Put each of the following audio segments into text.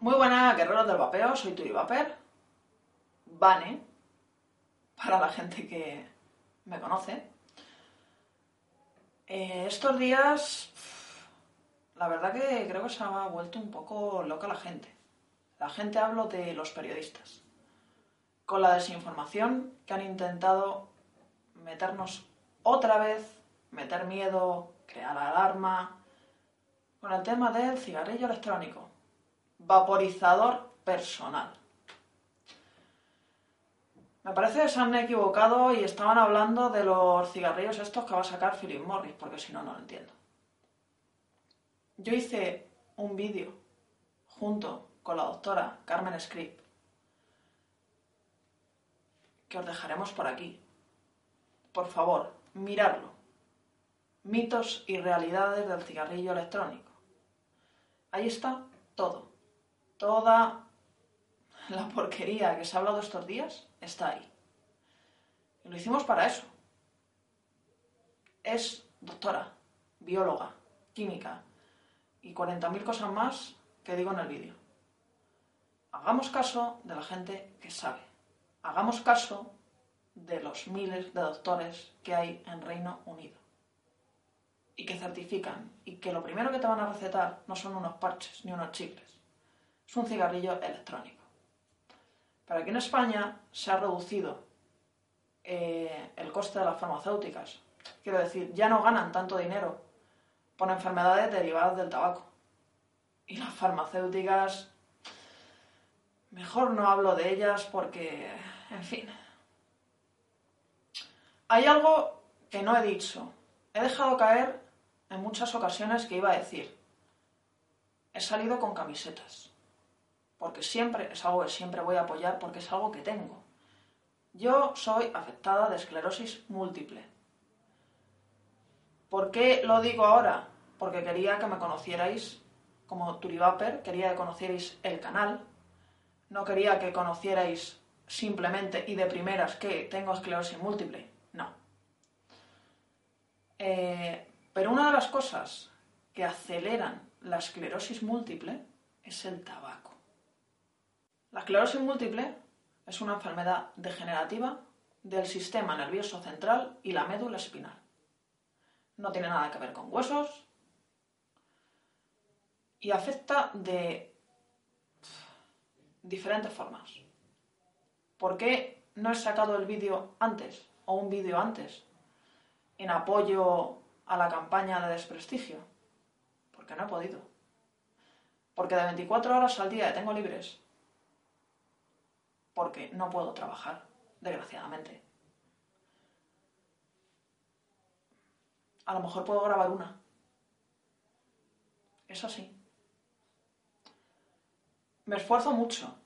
Muy buenas, guerreros del vapeo, soy Turi Vaper. Vane, para la gente que me conoce. Eh, estos días, la verdad que creo que se ha vuelto un poco loca la gente. La gente hablo de los periodistas. Con la desinformación que han intentado meternos otra vez, meter miedo, crear alarma, con el tema del cigarrillo electrónico, vaporizador personal. Me parece que se han equivocado y estaban hablando de los cigarrillos estos que va a sacar Philip Morris, porque si no, no lo entiendo. Yo hice un vídeo junto con la doctora Carmen Script que os dejaremos por aquí. Por favor, miradlo. Mitos y realidades del cigarrillo electrónico. Ahí está todo. Toda la porquería que se ha hablado estos días está ahí. Y lo hicimos para eso. Es doctora, bióloga, química y 40.000 cosas más que digo en el vídeo. Hagamos caso de la gente que sabe. Hagamos caso de los miles de doctores que hay en Reino Unido. Y que certifican. Y que lo primero que te van a recetar no son unos parches ni unos chicles. Es un cigarrillo electrónico. Pero aquí en España se ha reducido eh, el coste de las farmacéuticas. Quiero decir, ya no ganan tanto dinero por enfermedades derivadas del tabaco. Y las farmacéuticas, mejor no hablo de ellas porque, en fin. Hay algo que no he dicho. He dejado caer en muchas ocasiones que iba a decir. He salido con camisetas porque siempre es algo que siempre voy a apoyar porque es algo que tengo. Yo soy afectada de esclerosis múltiple. ¿Por qué lo digo ahora? Porque quería que me conocierais como Turivaper, quería que conocierais el canal, no quería que conocierais simplemente y de primeras que tengo esclerosis múltiple, no. Eh, pero una de las cosas que aceleran la esclerosis múltiple es el tabaco. La esclerosis múltiple es una enfermedad degenerativa del sistema nervioso central y la médula espinal. No tiene nada que ver con huesos y afecta de diferentes formas. ¿Por qué no he sacado el vídeo antes o un vídeo antes en apoyo a la campaña de desprestigio? Porque no he podido. Porque de 24 horas al día tengo libres porque no puedo trabajar, desgraciadamente. A lo mejor puedo grabar una. Es así. Me esfuerzo mucho.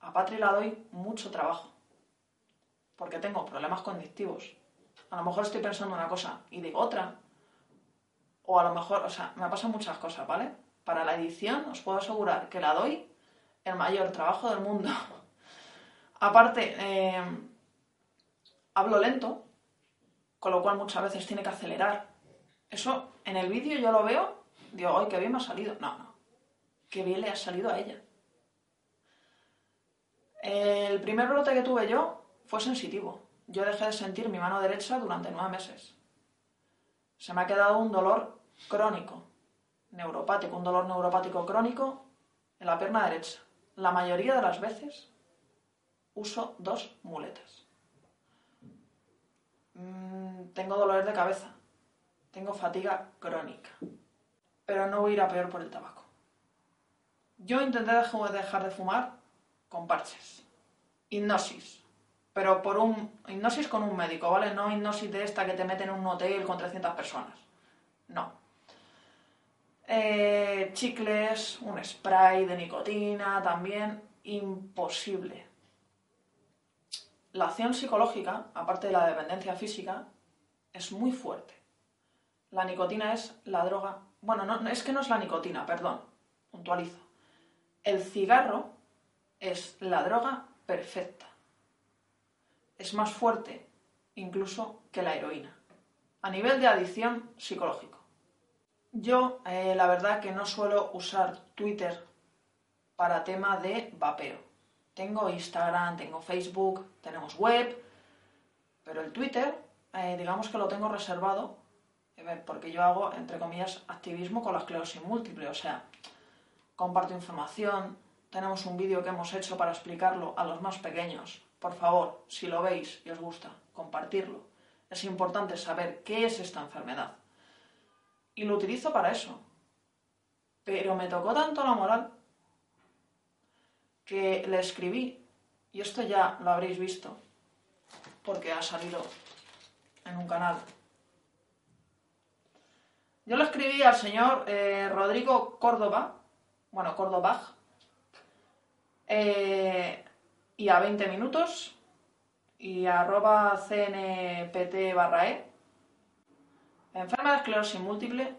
A Patri la doy mucho trabajo. Porque tengo problemas cognitivos. A lo mejor estoy pensando una cosa y digo otra. O a lo mejor, o sea, me pasan muchas cosas, ¿vale? Para la edición os puedo asegurar que la doy el mayor trabajo del mundo. Aparte, eh, hablo lento, con lo cual muchas veces tiene que acelerar. Eso en el vídeo yo lo veo, digo, ¡ay, qué bien me ha salido! No, no, qué bien le ha salido a ella. El primer brote que tuve yo fue sensitivo. Yo dejé de sentir mi mano derecha durante nueve meses. Se me ha quedado un dolor crónico, neuropático, un dolor neuropático crónico en la pierna derecha. La mayoría de las veces uso dos muletas. Mm, tengo dolores de cabeza. Tengo fatiga crónica. Pero no voy a ir a peor por el tabaco. Yo intenté dejar de fumar con parches. Hipnosis. Pero por un... Hipnosis con un médico, ¿vale? No hipnosis de esta que te meten en un hotel con 300 personas. No. Eh, chicles, un spray de nicotina también. Imposible la acción psicológica, aparte de la dependencia física, es muy fuerte. La nicotina es la droga. Bueno, no, es que no es la nicotina, perdón, puntualizo. El cigarro es la droga perfecta. Es más fuerte incluso que la heroína. A nivel de adicción psicológico. Yo, eh, la verdad que no suelo usar Twitter para tema de vapeo. Tengo Instagram, tengo Facebook, tenemos web, pero el Twitter, eh, digamos que lo tengo reservado eh, porque yo hago, entre comillas, activismo con la esclerosis múltiple, o sea, comparto información, tenemos un vídeo que hemos hecho para explicarlo a los más pequeños. Por favor, si lo veis y os gusta, compartirlo. Es importante saber qué es esta enfermedad. Y lo utilizo para eso. Pero me tocó tanto la moral que le escribí, y esto ya lo habréis visto, porque ha salido en un canal. Yo le escribí al señor eh, Rodrigo Córdoba, bueno, Córdoba, eh, y a 20 minutos, y arroba cnpt barra e, enferma de esclerosis múltiple,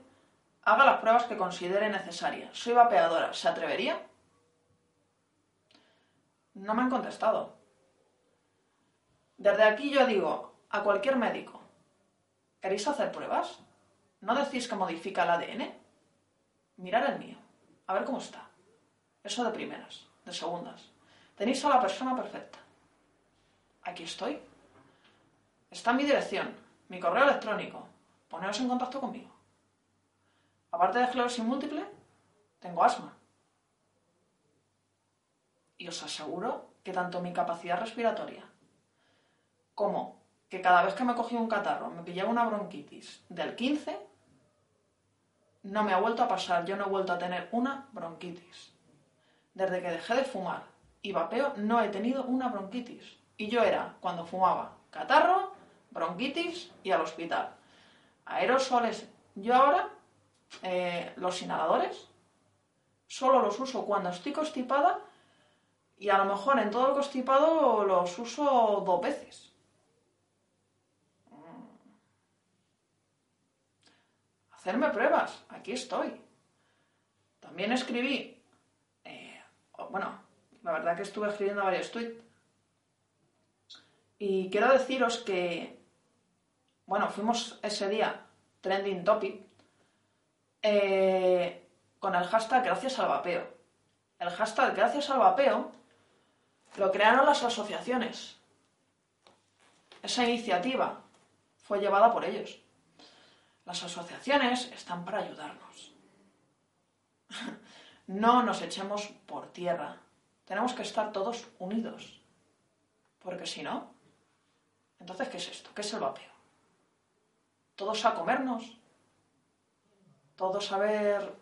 haga las pruebas que considere necesarias. Soy vapeadora, ¿se atrevería? No me han contestado. Desde aquí yo digo a cualquier médico, ¿queréis hacer pruebas? ¿No decís que modifica el ADN? Mirad el mío, a ver cómo está. Eso de primeras, de segundas. Tenéis a la persona perfecta. Aquí estoy. Está mi dirección, mi correo electrónico. Poneros en contacto conmigo. Aparte de esclerosis múltiple, tengo asma. Y os aseguro que tanto mi capacidad respiratoria como que cada vez que me cogí un catarro me pillaba una bronquitis del 15, no me ha vuelto a pasar, yo no he vuelto a tener una bronquitis. Desde que dejé de fumar y vapeo no he tenido una bronquitis. Y yo era, cuando fumaba, catarro, bronquitis y al hospital. Aerosoles. Yo ahora, eh, los inhaladores, solo los uso cuando estoy constipada y a lo mejor en todo el constipado los uso dos veces. Mm. Hacerme pruebas, aquí estoy. También escribí, eh, bueno, la verdad que estuve escribiendo varios tweets. Y quiero deciros que, bueno, fuimos ese día trending topic eh, con el hashtag gracias al vapeo. El hashtag gracias al vapeo lo crearon las asociaciones. Esa iniciativa fue llevada por ellos. Las asociaciones están para ayudarnos. No nos echemos por tierra. Tenemos que estar todos unidos. Porque si no, entonces, ¿qué es esto? ¿Qué es el vapeo? Todos a comernos. Todos a ver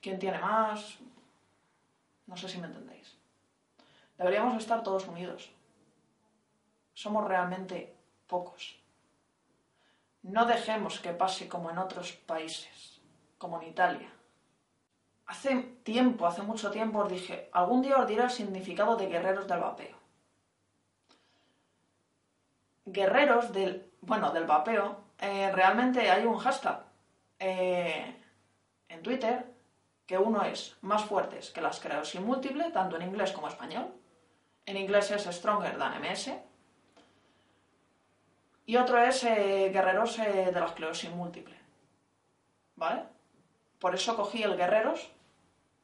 quién tiene más. No sé si me entendéis. Deberíamos estar todos unidos. Somos realmente pocos. No dejemos que pase como en otros países, como en Italia. Hace tiempo, hace mucho tiempo os dije, algún día os diré el significado de guerreros del vapeo. Guerreros del, bueno, del vapeo, eh, realmente hay un hashtag eh, en Twitter que uno es más fuertes que la esclerosis múltiple, tanto en inglés como español, en inglés es Stronger than MS. Y otro es eh, Guerreros eh, de la esclerosis múltiple. ¿Vale? Por eso cogí el Guerreros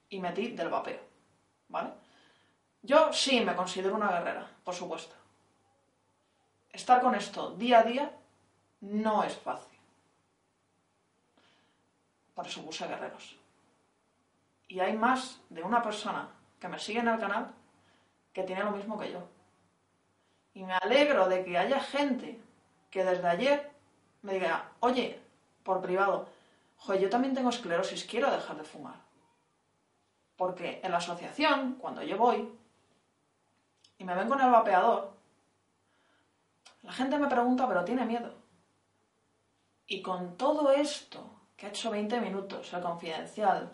y metí del vapeo. ¿Vale? Yo sí me considero una guerrera, por supuesto. Estar con esto día a día no es fácil. Por eso puse guerreros. Y hay más de una persona que me sigue en el canal que tiene lo mismo que yo. Y me alegro de que haya gente que desde ayer me diga, oye, por privado, yo también tengo esclerosis, quiero dejar de fumar. Porque en la asociación, cuando yo voy y me ven con el vapeador, la gente me pregunta, pero tiene miedo. Y con todo esto, que ha hecho 20 minutos, el confidencial,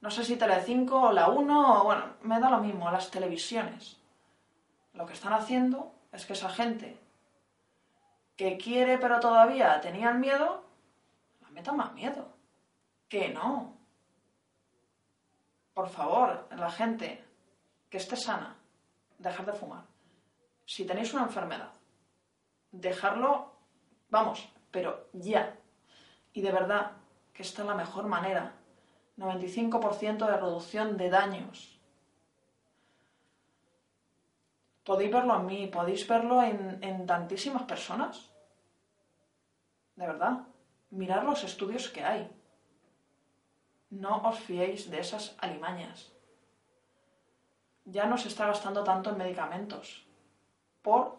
no sé si Telecinco o la 1, o bueno, me da lo mismo, las televisiones. Lo que están haciendo es que esa gente que quiere pero todavía tenía el miedo, la meta más miedo. Que no. Por favor, la gente que esté sana, dejar de fumar. Si tenéis una enfermedad, dejarlo, vamos, pero ya. Y de verdad que esta es la mejor manera. 95% de reducción de daños. Podéis verlo en mí, podéis verlo en, en tantísimas personas. De verdad, mirad los estudios que hay. No os fiéis de esas alimañas. Ya no se está gastando tanto en medicamentos por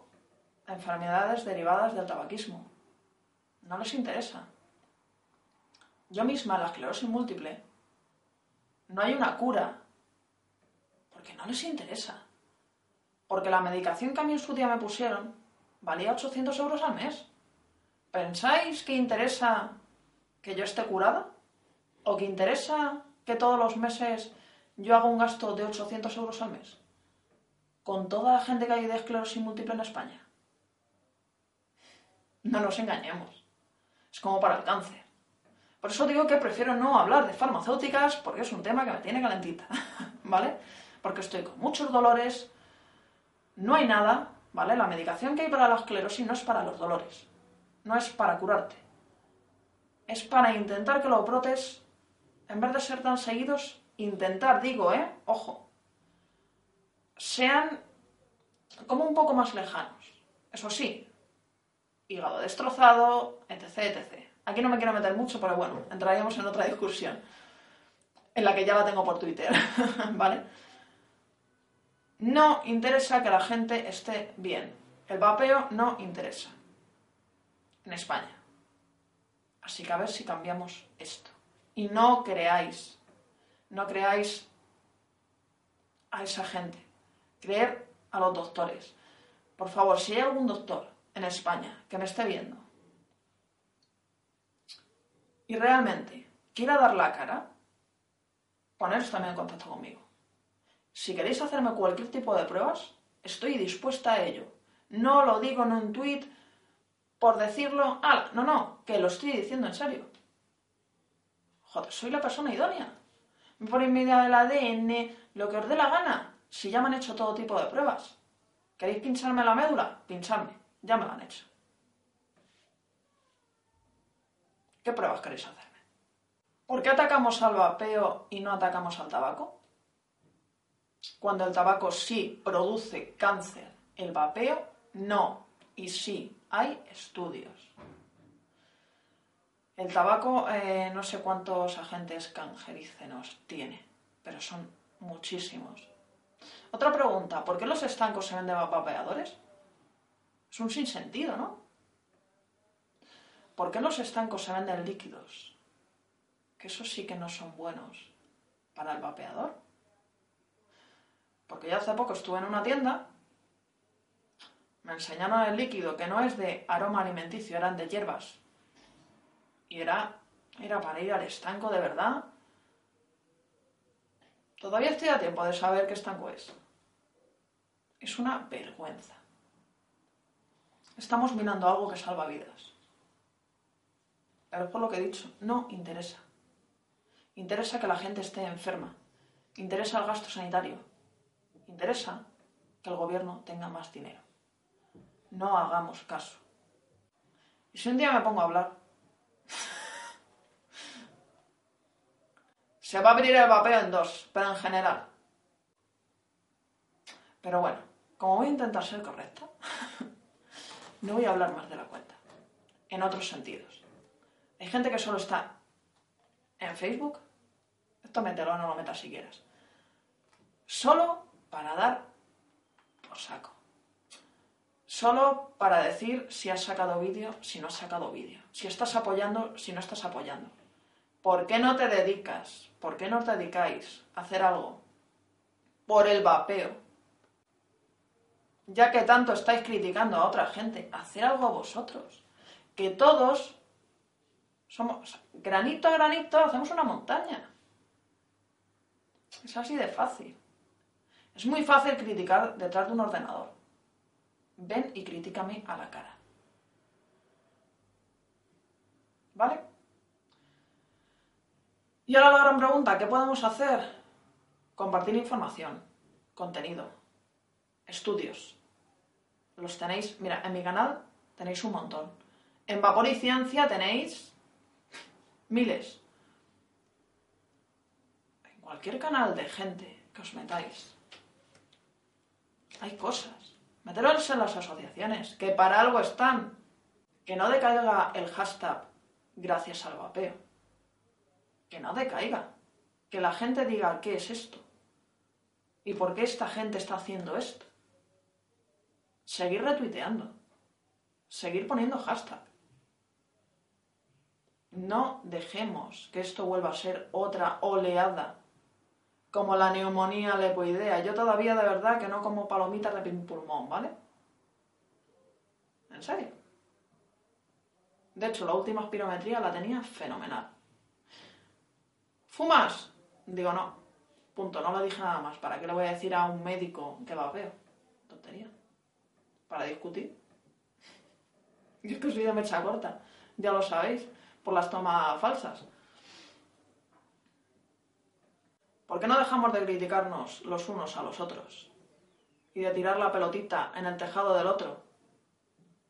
enfermedades derivadas del tabaquismo. No les interesa. Yo misma, la esclerosis múltiple, no hay una cura porque no les interesa. Porque la medicación que a mí en su día me pusieron valía 800 euros al mes. ¿Pensáis que interesa que yo esté curada? ¿O que interesa que todos los meses yo haga un gasto de 800 euros al mes? Con toda la gente que hay de esclerosis múltiple en España. No nos engañemos. Es como para el cáncer. Por eso digo que prefiero no hablar de farmacéuticas porque es un tema que me tiene calentita. ¿Vale? Porque estoy con muchos dolores. No hay nada. ¿Vale? La medicación que hay para la esclerosis no es para los dolores. No es para curarte. Es para intentar que los brotes, en vez de ser tan seguidos, intentar, digo, ¿eh? Ojo, sean como un poco más lejanos. Eso sí, hígado destrozado, etc, etc. Aquí no me quiero meter mucho, pero bueno, entraríamos en otra discusión, en la que ya la tengo por Twitter, ¿vale? No interesa que la gente esté bien. El vapeo no interesa. En España. Así que a ver si cambiamos esto. Y no creáis, no creáis a esa gente. Creer a los doctores. Por favor, si hay algún doctor en España que me esté viendo y realmente quiera dar la cara, poneros también en contacto conmigo. Si queréis hacerme cualquier tipo de pruebas, estoy dispuesta a ello. No lo digo en un tuit por decirlo. Ah, no, no, que lo estoy diciendo en serio. Joder, soy la persona idónea. Por envidia del ADN, lo que os dé la gana. Si ya me han hecho todo tipo de pruebas. ¿Queréis pincharme la médula? Pincharme. Ya me lo han hecho. ¿Qué pruebas queréis hacerme? ¿Por qué atacamos al vapeo y no atacamos al tabaco? Cuando el tabaco sí produce cáncer, el vapeo no. Y sí, hay estudios. El tabaco eh, no sé cuántos agentes cancerígenos tiene, pero son muchísimos. Otra pregunta, ¿por qué los estancos se venden vapeadores? Es un sinsentido, ¿no? ¿Por qué los estancos se venden líquidos? Que esos sí que no son buenos para el vapeador. Porque ya hace poco estuve en una tienda, me enseñaron el líquido que no es de aroma alimenticio, eran de hierbas. Y era, era para ir al estanco de verdad. Todavía estoy a tiempo de saber qué estanco es. Es una vergüenza. Estamos mirando algo que salva vidas. Pero por lo que he dicho, no interesa. Interesa que la gente esté enferma. Interesa el gasto sanitario. Interesa que el gobierno tenga más dinero. No hagamos caso. Y si un día me pongo a hablar, se va a abrir el vapeo en dos, pero en general. Pero bueno, como voy a intentar ser correcta, no voy a hablar más de la cuenta. En otros sentidos. Hay gente que solo está en Facebook. Esto mételo, no lo metas si quieres. Solo para dar por saco. Solo para decir si has sacado vídeo, si no has sacado vídeo. Si estás apoyando, si no estás apoyando. ¿Por qué no te dedicas? ¿Por qué no te dedicáis a hacer algo por el vapeo? Ya que tanto estáis criticando a otra gente, hacer algo vosotros. Que todos somos granito a granito, hacemos una montaña. Es así de fácil. Es muy fácil criticar detrás de un ordenador. ven y critícame a la cara. ¿Vale? Y ahora la gran pregunta, ¿qué podemos hacer? Compartir información, contenido, estudios. Los tenéis, mira, en mi canal tenéis un montón. En Vapor y Ciencia tenéis miles. En cualquier canal de gente que os metáis, hay cosas. Meteros en las asociaciones, que para algo están. Que no decaiga el hashtag gracias al vapeo. Que no decaiga. Que la gente diga qué es esto. ¿Y por qué esta gente está haciendo esto? Seguir retuiteando. Seguir poniendo hashtag. No dejemos que esto vuelva a ser otra oleada como la neumonía lepoidea. Yo todavía de verdad que no como palomitas de pulmón, ¿vale? ¿En serio? De hecho, la última espirometría la tenía fenomenal. ¿Fumas? Digo, no. Punto, no le dije nada más. ¿Para qué le voy a decir a un médico que vapeo? Tontería. Para discutir. Yo es que soy de mecha corta, ya lo sabéis, por las tomas falsas. ¿Por qué no dejamos de criticarnos los unos a los otros? Y de tirar la pelotita en el tejado del otro,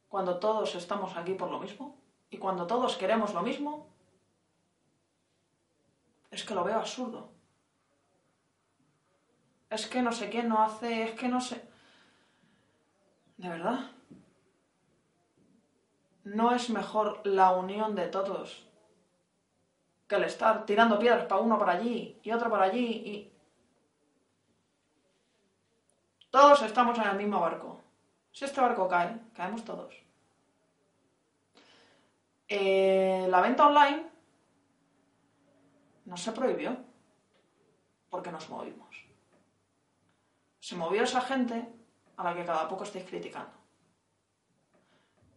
cuando todos estamos aquí por lo mismo y cuando todos queremos lo mismo, es que lo veo absurdo. Es que no sé quién no hace, es que no sé... De verdad. ¿No es mejor la unión de todos que el estar tirando piedras para uno para allí y otro para allí y... Todos estamos en el mismo barco. Si este barco cae, caemos todos. Eh, la venta online no se prohibió porque nos movimos. Se movió esa gente a la que cada poco estáis criticando.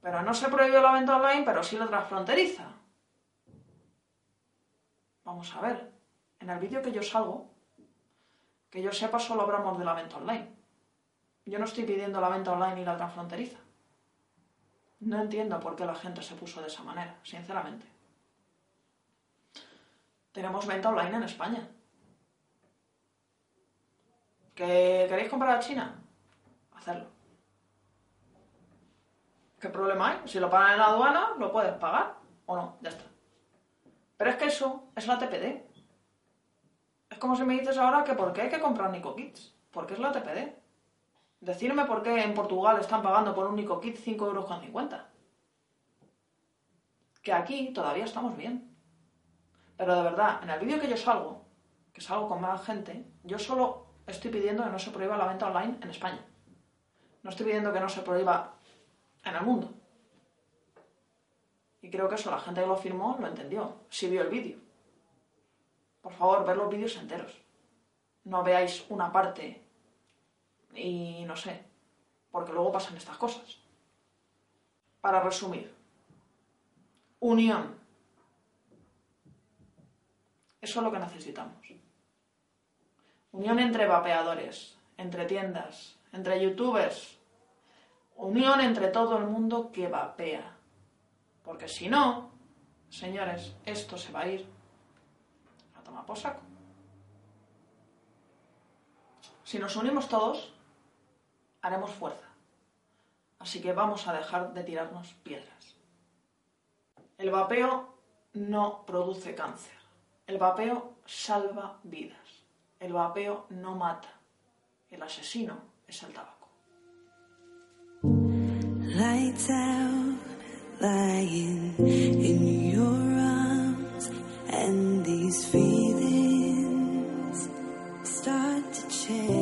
Pero no se prohibió la venta online, pero sí la transfronteriza. Vamos a ver, en el vídeo que yo salgo, que yo sepa, solo hablamos de la venta online. Yo no estoy pidiendo la venta online y la transfronteriza. No entiendo por qué la gente se puso de esa manera, sinceramente. Tenemos venta online en España. ¿Que queréis comprar a China? Hacerlo. ¿Qué problema hay? Si lo pagan en la aduana, lo puedes pagar o no, ya está. Pero es que eso es la TPD. Es como si me dices ahora que por qué hay que comprar Nico Kits. Porque es la TPD. Decirme por qué en Portugal están pagando por un Nico Kit 5,50 euros. Que aquí todavía estamos bien. Pero de verdad, en el vídeo que yo salgo, que salgo con más gente, yo solo estoy pidiendo que no se prohíba la venta online en España. No estoy pidiendo que no se prohíba en el mundo. Y creo que eso la gente que lo firmó lo entendió, si vio el vídeo. Por favor, ver los vídeos enteros. No veáis una parte y no sé, porque luego pasan estas cosas. Para resumir, unión. Eso es lo que necesitamos. Unión entre vapeadores, entre tiendas, entre youtubers. Unión entre todo el mundo que vapea. Porque si no, señores, esto se va a ir a tomar por saco. Si nos unimos todos, haremos fuerza. Así que vamos a dejar de tirarnos piedras. El vapeo no produce cáncer. El vapeo salva vidas. El vapeo no mata. El asesino es el tabaco. Lights out, lying in your arms, and these feelings start to change.